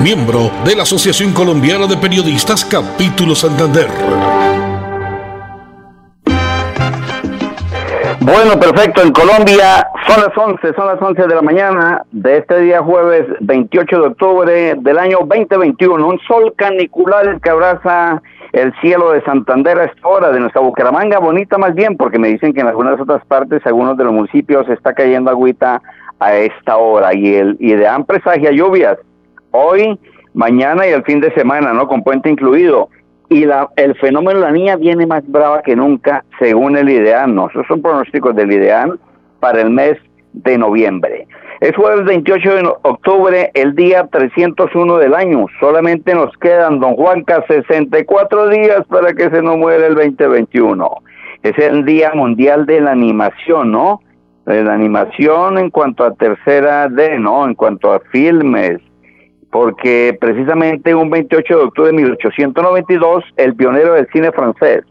miembro de la Asociación Colombiana de Periodistas Capítulo Santander. Bueno, perfecto. En Colombia son las 11, son las 11 de la mañana de este día jueves 28 de octubre del año 2021. Un sol canicular que abraza el cielo de Santander a esta hora, de nuestra Bucaramanga, bonita más bien, porque me dicen que en algunas otras partes, algunos de los municipios, está cayendo agüita a esta hora y, el, y de presagia lluvias hoy, mañana y el fin de semana, ¿no? Con puente incluido y la, el fenómeno de la niña viene más brava que nunca, según el IDEAN. ¿no? Esos son pronósticos del IDEAN para el mes de noviembre. Es jueves 28 de octubre, el día 301 del año. Solamente nos quedan, don Juanca, 64 días para que se nos muera el 2021. Es el Día Mundial de la Animación, ¿no? De la animación en cuanto a tercera D, ¿no? En cuanto a filmes, porque precisamente un 28 de octubre de 1892, el pionero del cine francés,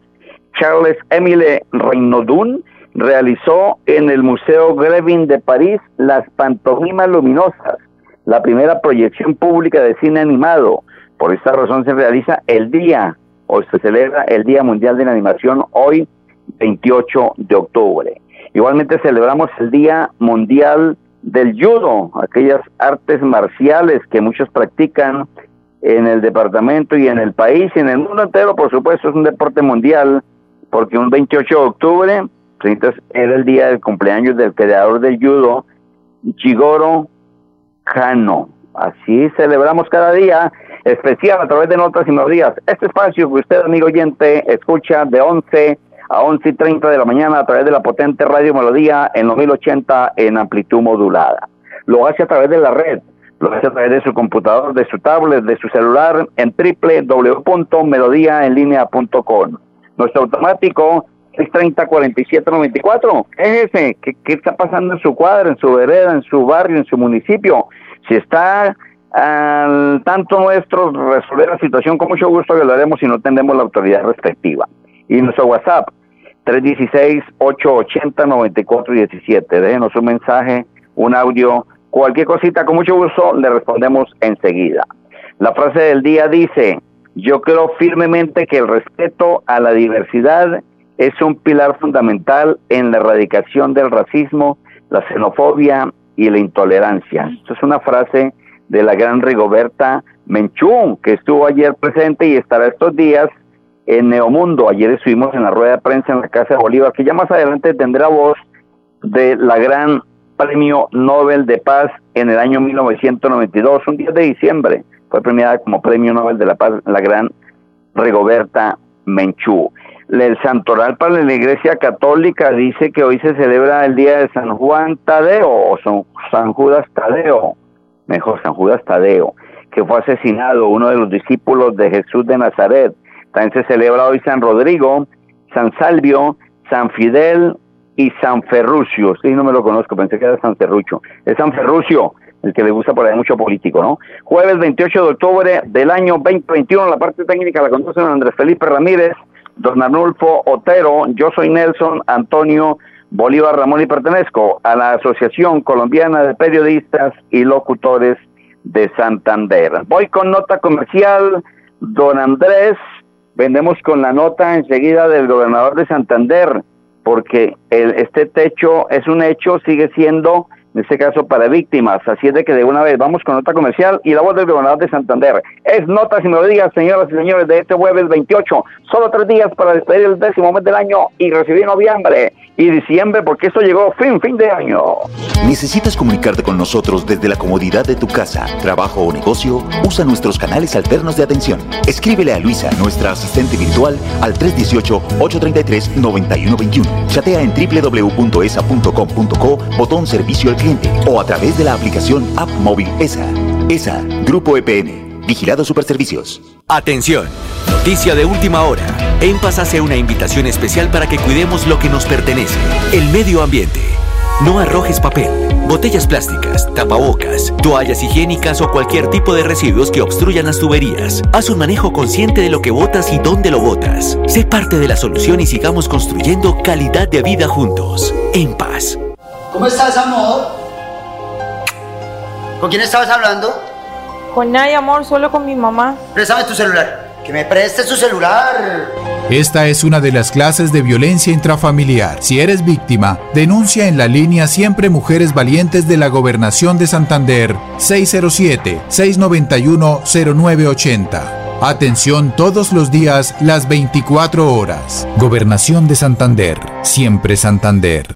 Charles Émile Reinaudin, realizó en el Museo Grevin de París las pantomimas luminosas, la primera proyección pública de cine animado. Por esta razón se realiza el día, o se celebra el Día Mundial de la Animación hoy, 28 de octubre. Igualmente celebramos el Día Mundial del judo, aquellas artes marciales que muchos practican en el departamento y en el país y en el mundo entero, por supuesto, es un deporte mundial, porque un 28 de octubre pues, era el día del cumpleaños del creador del judo, Chigoro Kano. Así celebramos cada día especial a través de notas y melodías. Este espacio que usted, amigo oyente, escucha de 11 a 11 y 30 de la mañana a través de la potente Radio Melodía en los 1080 en amplitud modulada. Lo hace a través de la red, lo hace a través de su computador, de su tablet, de su celular en www.melodiaenlinea.com. Nuestro automático 630-4794. Es ese. ¿Qué, ¿Qué está pasando en su cuadra, en su vereda, en su barrio, en su municipio? Si está al tanto nuestro resolver la situación, con mucho gusto que si no tenemos la autoridad respectiva. Y nuestro WhatsApp, 316-880-9417. Déjenos un mensaje, un audio, cualquier cosita, con mucho gusto le respondemos enseguida. La frase del día dice, yo creo firmemente que el respeto a la diversidad es un pilar fundamental en la erradicación del racismo, la xenofobia y la intolerancia. Esto es una frase de la gran Rigoberta Menchú, que estuvo ayer presente y estará estos días en Neomundo. Ayer estuvimos en la rueda de prensa en la Casa de Bolívar, que ya más adelante tendrá voz de la gran premio Nobel de Paz en el año 1992, un 10 de diciembre. Fue premiada como premio Nobel de la Paz la gran Rigoberta Menchú. El santoral para la Iglesia Católica dice que hoy se celebra el día de San Juan Tadeo o San Judas Tadeo, mejor San Judas Tadeo, que fue asesinado, uno de los discípulos de Jesús de Nazaret. También se celebra hoy San Rodrigo, San Salvio, San Fidel y San Ferrucio. Sí, no me lo conozco, pensé que era San Ferrucho. Es San Ferrucio, el que le gusta por ahí mucho político, ¿no? Jueves 28 de octubre del año 2021, la parte técnica la conduce Andrés Felipe Ramírez, don Arnulfo Otero, yo soy Nelson Antonio Bolívar Ramón y pertenezco a la Asociación Colombiana de Periodistas y Locutores de Santander. Voy con nota comercial, don Andrés vendemos con la nota enseguida del gobernador de Santander, porque el, este techo es un hecho, sigue siendo en este caso para víctimas. Así es de que de una vez vamos con nota comercial y la voz del gobernador de Santander. Es notas y melodías, señoras y señores, de este jueves 28. Solo tres días para despedir el décimo mes del año y recibir noviembre y diciembre porque esto llegó fin, fin de año. ¿Necesitas comunicarte con nosotros desde la comodidad de tu casa, trabajo o negocio? Usa nuestros canales alternos de atención. Escríbele a Luisa, nuestra asistente virtual, al 318-833-9121. Chatea en www.esa.com.co, botón servicio al o a través de la aplicación App Móvil ESA. ESA, Grupo EPN, Vigilado Superservicios. Atención, noticia de última hora. En Paz hace una invitación especial para que cuidemos lo que nos pertenece, el medio ambiente. No arrojes papel, botellas plásticas, tapabocas, toallas higiénicas o cualquier tipo de residuos que obstruyan las tuberías. Haz un manejo consciente de lo que botas y dónde lo botas. Sé parte de la solución y sigamos construyendo calidad de vida juntos. En paz. ¿Cómo estás, amor? ¿Con quién estabas hablando? Con nadie, amor, solo con mi mamá. Préstame tu celular. Que me prestes tu celular. Esta es una de las clases de violencia intrafamiliar. Si eres víctima, denuncia en la línea Siempre Mujeres Valientes de la Gobernación de Santander 607-691-0980. Atención todos los días, las 24 horas. Gobernación de Santander. Siempre Santander.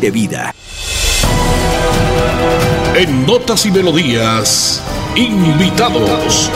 de vida. En Notas y Melodías, invitados.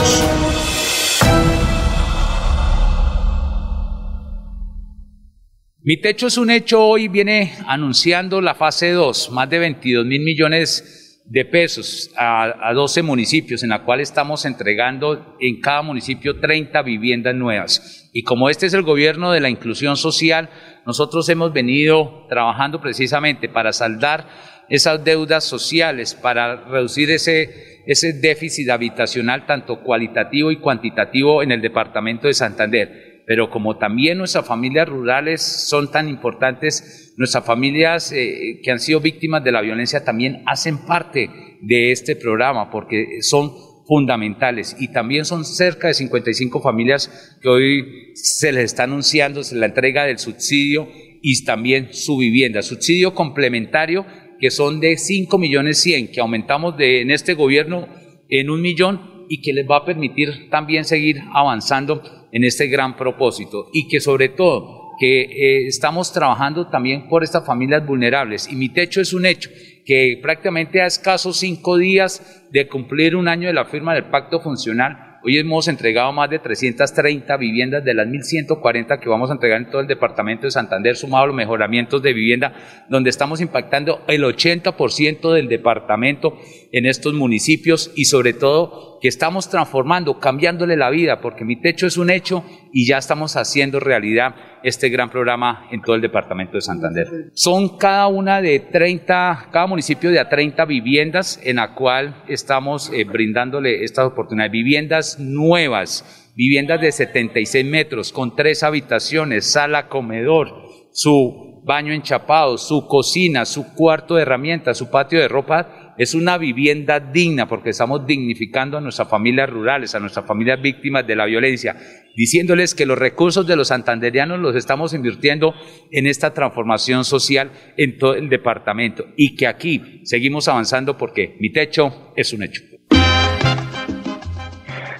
Mi techo es un hecho hoy, viene anunciando la fase 2, más de 22 mil millones de pesos a, a 12 municipios, en la cual estamos entregando en cada municipio 30 viviendas nuevas. Y como este es el gobierno de la inclusión social, nosotros hemos venido trabajando precisamente para saldar esas deudas sociales, para reducir ese, ese déficit habitacional tanto cualitativo y cuantitativo en el departamento de Santander pero como también nuestras familias rurales son tan importantes, nuestras familias eh, que han sido víctimas de la violencia también hacen parte de este programa porque son fundamentales y también son cerca de 55 familias que hoy se les está anunciando la entrega del subsidio y también su vivienda, subsidio complementario que son de 5 millones 100 que aumentamos de, en este gobierno en un millón y que les va a permitir también seguir avanzando en este gran propósito y que sobre todo que eh, estamos trabajando también por estas familias vulnerables. Y mi techo es un hecho que prácticamente a escasos cinco días de cumplir un año de la firma del pacto funcional Hoy hemos entregado más de 330 viviendas de las 1.140 que vamos a entregar en todo el departamento de Santander, sumado a los mejoramientos de vivienda, donde estamos impactando el 80% del departamento en estos municipios y sobre todo que estamos transformando, cambiándole la vida, porque mi techo es un hecho y ya estamos haciendo realidad este gran programa en todo el departamento de Santander. Son cada una de 30, cada municipio de a 30 viviendas en la cual estamos eh, brindándole estas oportunidades, viviendas nuevas, viviendas de 76 metros con tres habitaciones, sala, comedor, su baño enchapado, su cocina, su cuarto de herramientas, su patio de ropa es una vivienda digna porque estamos dignificando a nuestras familias rurales, a nuestras familias víctimas de la violencia, diciéndoles que los recursos de los santanderianos los estamos invirtiendo en esta transformación social en todo el departamento y que aquí seguimos avanzando porque mi techo es un hecho.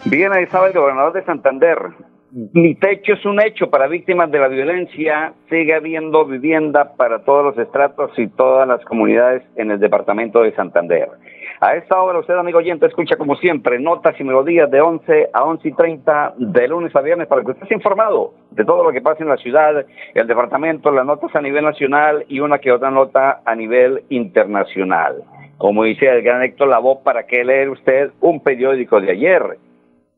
Bien, ahí estaba el gobernador de Santander, mi techo es un hecho para víctimas de la violencia. Sigue habiendo vivienda para todos los estratos y todas las comunidades en el departamento de Santander. A esta hora usted, amigo oyente, escucha como siempre notas y melodías de 11 a 11 y 30 de lunes a viernes para que usted esté informado de todo lo que pasa en la ciudad, el departamento, las notas a nivel nacional y una que otra nota a nivel internacional. Como dice el gran Héctor Lavoe, ¿para qué leer usted un periódico de ayer?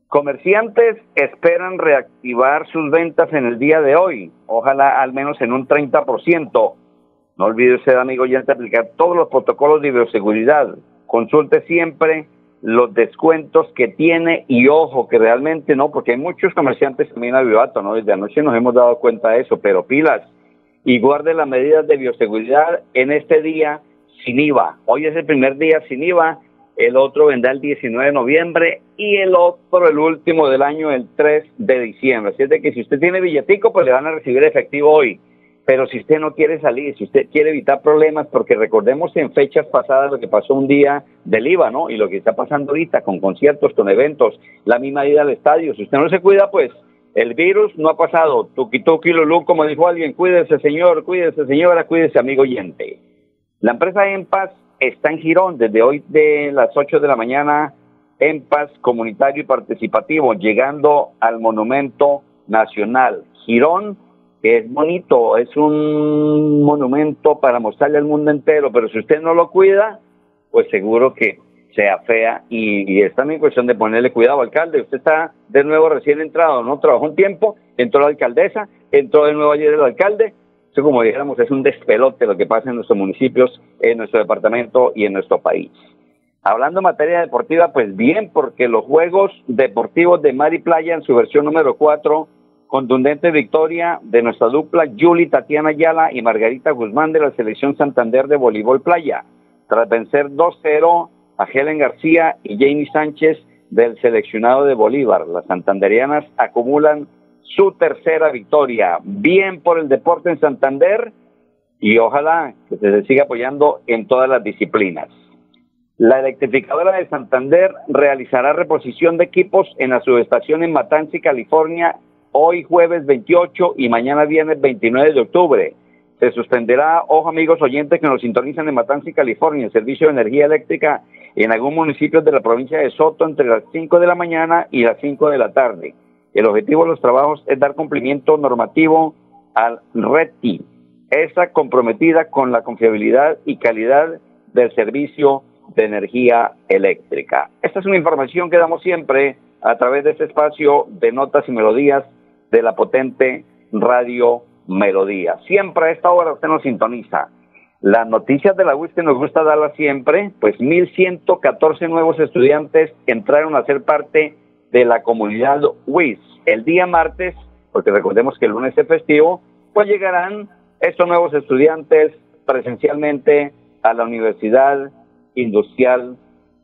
Comerciantes esperan reactivar sus ventas en el día de hoy, ojalá al menos en un 30%. No olvide usted, amigo oyente, aplicar todos los protocolos de bioseguridad. Consulte siempre los descuentos que tiene y ojo que realmente no, porque hay muchos comerciantes también avivato, ¿no? Desde anoche nos hemos dado cuenta de eso, pero pilas y guarde las medidas de bioseguridad en este día sin IVA. Hoy es el primer día sin IVA, el otro vendrá el 19 de noviembre y el otro, el último del año, el 3 de diciembre. Así es de que si usted tiene billetico, pues le van a recibir efectivo hoy. Pero si usted no quiere salir, si usted quiere evitar problemas, porque recordemos en fechas pasadas lo que pasó un día del IVA, ¿no? Y lo que está pasando ahorita con conciertos, con eventos, la misma ida al estadio. Si usted no se cuida, pues el virus no ha pasado. Tuki tuki como dijo alguien, cuídese señor, cuídese señora, cuídese amigo oyente. La empresa EMPAS está en Girón desde hoy de las 8 de la mañana, EMPAS comunitario y participativo, llegando al Monumento Nacional. Girón es bonito, es un monumento para mostrarle al mundo entero, pero si usted no lo cuida, pues seguro que sea fea y, es también cuestión de ponerle cuidado, alcalde. Usted está de nuevo recién entrado, ¿no? Trabajó un tiempo, entró la alcaldesa, entró de nuevo ayer el alcalde. Como dijéramos, es un despelote lo que pasa en nuestros municipios, en nuestro departamento y en nuestro país. Hablando en materia deportiva, pues bien, porque los Juegos Deportivos de Mar y Playa en su versión número 4 contundente victoria de nuestra dupla Yuli Tatiana Ayala y Margarita Guzmán de la selección Santander de voleibol playa, tras vencer 2-0 a Helen García y Jamie Sánchez del seleccionado de Bolívar. Las santanderianas acumulan su tercera victoria. Bien por el deporte en Santander y ojalá que se siga apoyando en todas las disciplinas. La electrificadora de Santander realizará reposición de equipos en la subestación en Matanzi, California, hoy jueves 28 y mañana viernes 29 de octubre. Se suspenderá, ojo amigos oyentes que nos sintonizan en Matanzas, California, el servicio de energía eléctrica en algún municipio de la provincia de Soto entre las 5 de la mañana y las 5 de la tarde. El objetivo de los trabajos es dar cumplimiento normativo al RETI, esa comprometida con la confiabilidad y calidad del servicio de energía eléctrica. Esta es una información que damos siempre a través de este espacio de notas y melodías de la potente radio Melodía. Siempre a esta hora usted nos sintoniza. Las noticias de la UIS que nos gusta darlas siempre, pues 1.114 nuevos estudiantes entraron a ser parte de la comunidad WIS. El día martes, porque recordemos que el lunes es festivo, pues llegarán estos nuevos estudiantes presencialmente a la Universidad Industrial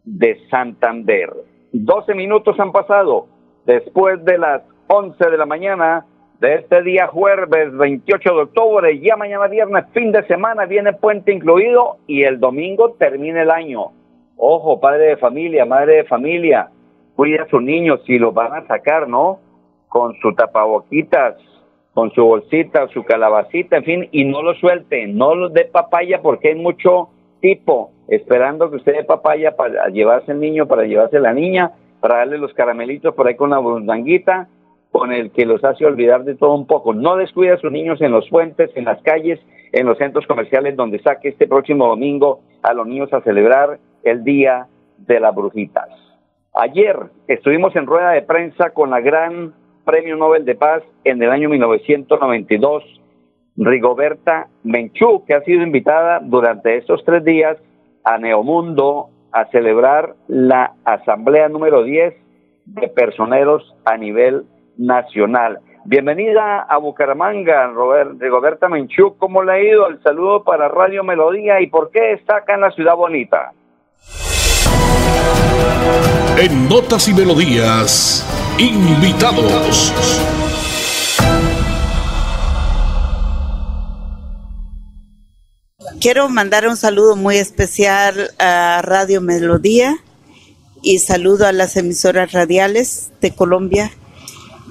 de Santander. 12 minutos han pasado después de las 11 de la mañana de este día jueves 28 de octubre, ya mañana viernes, fin de semana, viene puente incluido y el domingo termina el año. Ojo, padre de familia, madre de familia, cuida a sus niños si los van a sacar, ¿no? Con su tapaboquitas, con su bolsita, su calabacita, en fin, y no lo suelte, no lo dé papaya porque hay mucho tipo esperando que usted dé papaya para llevarse el niño, para llevarse la niña, para darle los caramelitos por ahí con la burundanguita con el que los hace olvidar de todo un poco. No descuide a sus niños en los puentes, en las calles, en los centros comerciales donde saque este próximo domingo a los niños a celebrar el Día de las Brujitas. Ayer estuvimos en rueda de prensa con la gran Premio Nobel de Paz en el año 1992, Rigoberta Menchú, que ha sido invitada durante estos tres días a Neomundo a celebrar la asamblea número 10 de personeros a nivel nacional. Bienvenida a Bucaramanga, Robert, Rigoberta Menchú. ¿Cómo le ha ido? El saludo para Radio Melodía. ¿Y por qué está acá en la ciudad bonita? En Notas y Melodías, invitados. Quiero mandar un saludo muy especial a Radio Melodía y saludo a las emisoras radiales de Colombia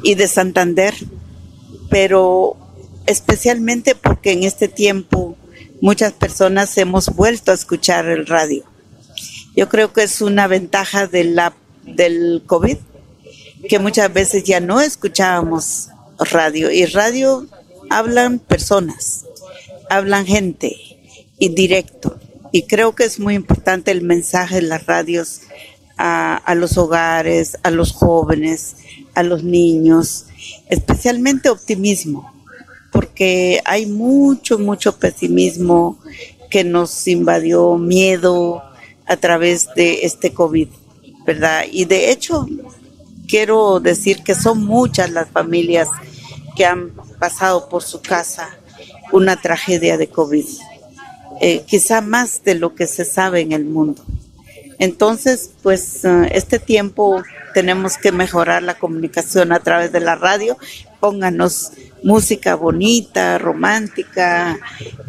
y de Santander, pero especialmente porque en este tiempo muchas personas hemos vuelto a escuchar el radio. Yo creo que es una ventaja de la, del COVID, que muchas veces ya no escuchábamos radio. Y radio hablan personas, hablan gente, y directo. Y creo que es muy importante el mensaje de las radios a, a los hogares, a los jóvenes, a los niños, especialmente optimismo, porque hay mucho, mucho pesimismo que nos invadió, miedo a través de este COVID, ¿verdad? Y de hecho, quiero decir que son muchas las familias que han pasado por su casa una tragedia de COVID, eh, quizá más de lo que se sabe en el mundo. Entonces, pues eh, este tiempo tenemos que mejorar la comunicación a través de la radio. Pónganos música bonita, romántica,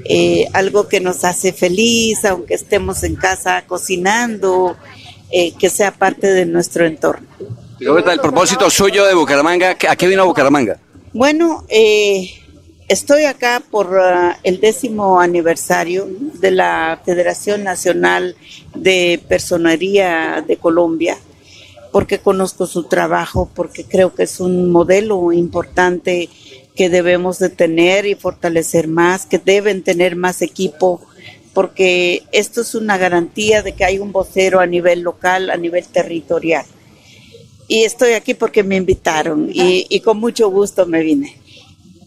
eh, algo que nos hace feliz, aunque estemos en casa cocinando, que sea parte de nuestro entorno. el propósito suyo de Bucaramanga? ¿A qué vino a Bucaramanga? Bueno, eh, Estoy acá por uh, el décimo aniversario de la Federación Nacional de Personería de Colombia, porque conozco su trabajo, porque creo que es un modelo importante que debemos de tener y fortalecer más, que deben tener más equipo, porque esto es una garantía de que hay un vocero a nivel local, a nivel territorial. Y estoy aquí porque me invitaron y, y con mucho gusto me vine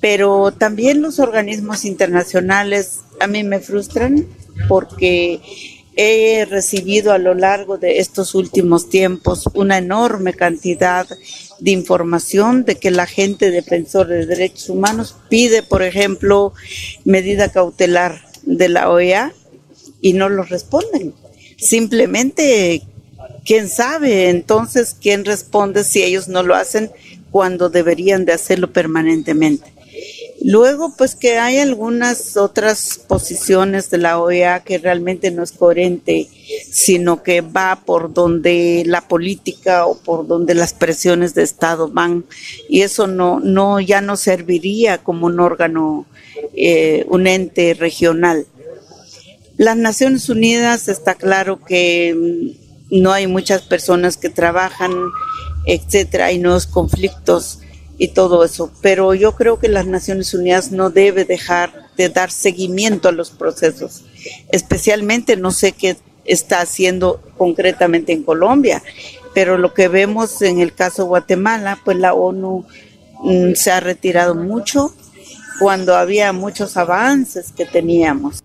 pero también los organismos internacionales a mí me frustran porque he recibido a lo largo de estos últimos tiempos una enorme cantidad de información de que la gente defensor de derechos humanos pide, por ejemplo, medida cautelar de la OEA y no lo responden. Simplemente, ¿quién sabe entonces quién responde si ellos no lo hacen cuando deberían de hacerlo permanentemente? Luego, pues que hay algunas otras posiciones de la OEA que realmente no es coherente, sino que va por donde la política o por donde las presiones de Estado van, y eso no, no ya no serviría como un órgano, eh, un ente regional. Las Naciones Unidas está claro que mm, no hay muchas personas que trabajan, etcétera, hay nuevos conflictos y todo eso. Pero yo creo que las Naciones Unidas no debe dejar de dar seguimiento a los procesos. Especialmente no sé qué está haciendo concretamente en Colombia, pero lo que vemos en el caso Guatemala, pues la ONU mm, se ha retirado mucho cuando había muchos avances que teníamos.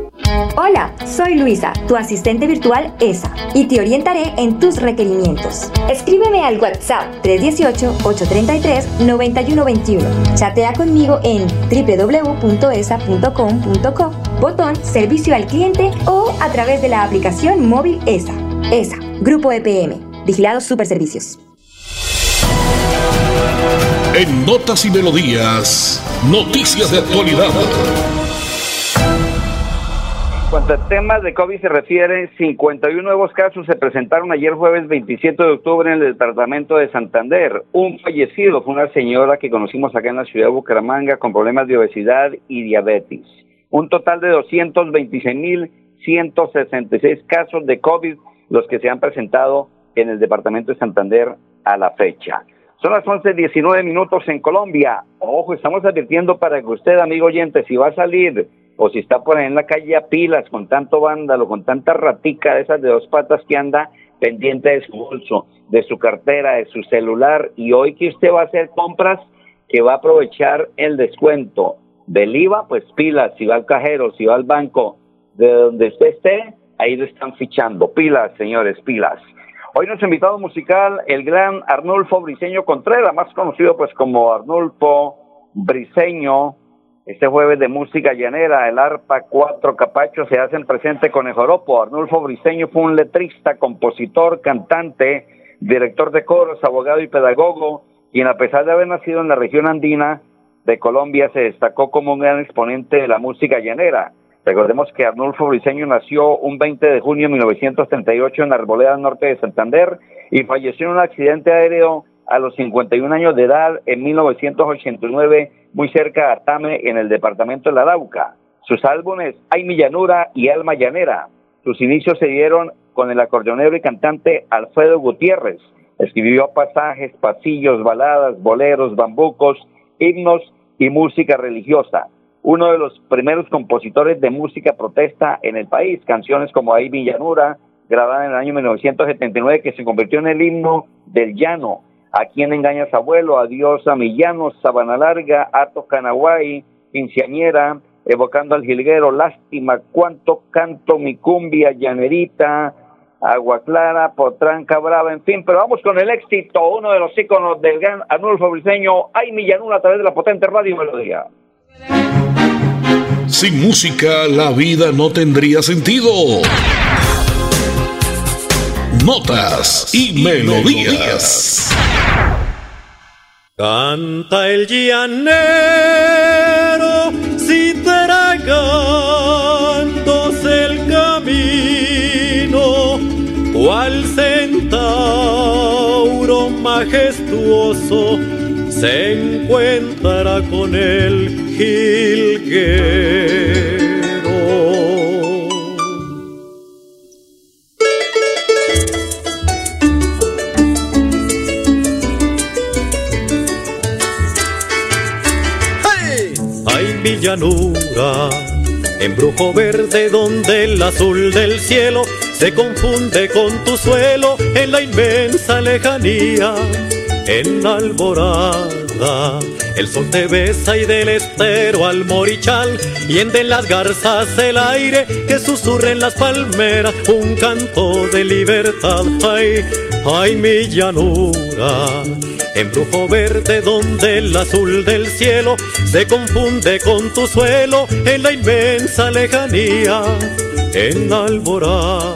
Hola, soy Luisa, tu asistente virtual ESA, y te orientaré en tus requerimientos. Escríbeme al WhatsApp 318-833-9121. Chatea conmigo en www.esa.com.co, botón Servicio al Cliente o a través de la aplicación móvil ESA. ESA, Grupo EPM, Vigilados Superservicios. En Notas y Melodías, noticias de actualidad cuanto a temas de COVID se refiere, 51 nuevos casos se presentaron ayer jueves 27 de octubre en el departamento de Santander. Un fallecido fue una señora que conocimos acá en la ciudad de Bucaramanga con problemas de obesidad y diabetes. Un total de 226.166 casos de COVID los que se han presentado en el departamento de Santander a la fecha. Son las 11.19 minutos en Colombia. Ojo, estamos advirtiendo para que usted, amigo oyente, si va a salir o si está por ahí en la calle a pilas con tanto vándalo, con tanta ratica de esas de dos patas que anda pendiente de su bolso, de su cartera, de su celular, y hoy que usted va a hacer compras, que va a aprovechar el descuento del IVA, pues pilas, si va al cajero, si va al banco, de donde usted esté, ahí lo están fichando. Pilas, señores, pilas. Hoy nuestro invitado musical, el gran Arnulfo Briseño Contreras, más conocido pues como Arnulfo Briseño. Este jueves de música llanera, el arpa Cuatro Capachos se hacen presente con el joropo. Arnulfo Briseño fue un letrista, compositor, cantante, director de coros, abogado y pedagogo, quien a pesar de haber nacido en la región andina de Colombia se destacó como un gran exponente de la música llanera. Recordemos que Arnulfo Briseño nació un 20 de junio de 1938 en la Arboleda Norte de Santander y falleció en un accidente aéreo a los 51 años de edad en 1989 muy cerca de Atame en el departamento de La Arauca. Sus álbumes Hay mi llanura y Alma llanera. Sus inicios se dieron con el acordeonero y cantante Alfredo Gutiérrez. Escribió pasajes, pasillos, baladas, boleros, bambucos, himnos y música religiosa uno de los primeros compositores de música protesta en el país, canciones como Ahí Villanura, grabada en el año 1979, que se convirtió en el himno del llano, A quien engañas abuelo, Adiós a mi llano, Sabana Larga, Ato Canaguay, Quinceañera, evocando al jilguero, Lástima, Cuánto canto mi cumbia, Llanerita, Agua Clara, Potranca Brava, en fin, pero vamos con el éxito, uno de los íconos del gran Arnulfo Briseño, Ay mi llanura a través de la potente radio melodía. Sin música la vida no tendría sentido. Notas y, melodías. Canta el llanero si tragándose el camino, cual centauro majestuoso se encuentra con el jilguero. Llanura, embrujo verde donde el azul del cielo se confunde con tu suelo en la inmensa lejanía en alborada. El sol te besa y del estero al morichal y en de las garzas el aire que susurra en las palmeras un canto de libertad. Ay, ay mi llanura, embrujo verde donde el azul del cielo se confunde con tu suelo en la inmensa lejanía, en alborada.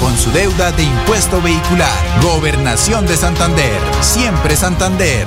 con su deuda de impuesto vehicular. Gobernación de Santander. Siempre Santander.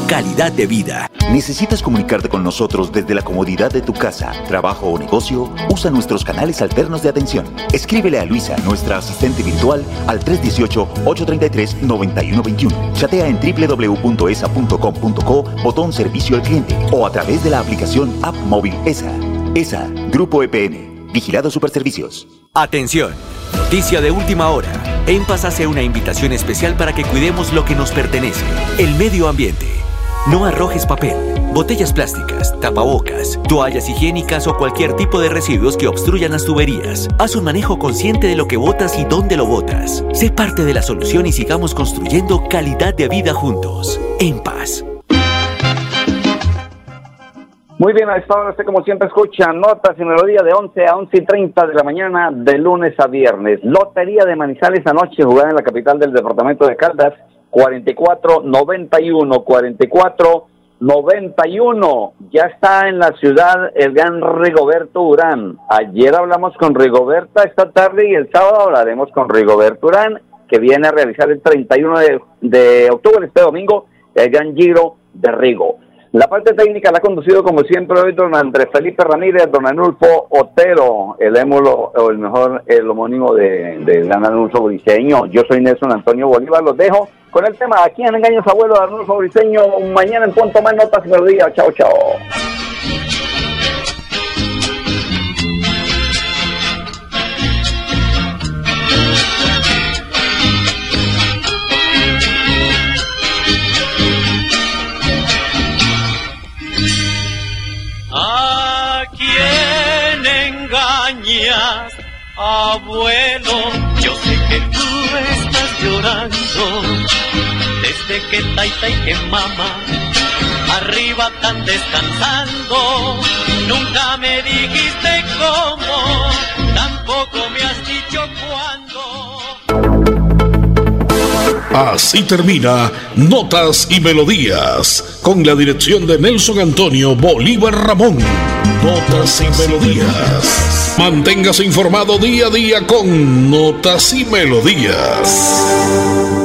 calidad de vida. ¿Necesitas comunicarte con nosotros desde la comodidad de tu casa, trabajo o negocio? Usa nuestros canales alternos de atención. Escríbele a Luisa, nuestra asistente virtual, al 318-833-9121. Chatea en www.esa.com.co, botón servicio al cliente o a través de la aplicación App Móvil ESA. ESA, Grupo EPN, Vigilado Superservicios. Atención, noticia de última hora. En Paz hace una invitación especial para que cuidemos lo que nos pertenece, el medio ambiente. No arrojes papel botellas plásticas, tapabocas, toallas higiénicas o cualquier tipo de residuos que obstruyan las tuberías. Haz un manejo consciente de lo que botas y dónde lo botas. Sé parte de la solución y sigamos construyendo calidad de vida juntos. En paz. Muy bien, a esta hora usted como siempre escucha notas y melodía de 11 a 11 y 30 de la mañana de lunes a viernes. Lotería de Manizales anoche jugada en la capital del departamento de Caldas, 44-91, 44-91. Ya está en la ciudad el gran Rigoberto Urán. Ayer hablamos con Rigoberta esta tarde y el sábado hablaremos con Rigoberto Urán, que viene a realizar el 31 de, de octubre, este domingo, el gran Giro de Rigo. La parte técnica la ha conducido como siempre hoy don Andrés Felipe Ramírez, don Anulfo Otero, el émulo, o el mejor, el homónimo de, de don Anulfo Briceño. Yo soy Nelson Antonio Bolívar, los dejo con el tema Aquí en Engaños Abuelo de Arnulfo Briceño. Mañana en punto más notas y melodías. Chao, chao. ¿A quién engañas, abuelo? Llorando desde que taita y que mamá arriba están descansando. Nunca me dijiste cómo, tampoco me has dicho cuándo. Así termina Notas y Melodías, con la dirección de Nelson Antonio Bolívar Ramón. Notas y Melodías. Manténgase informado día a día con Notas y Melodías.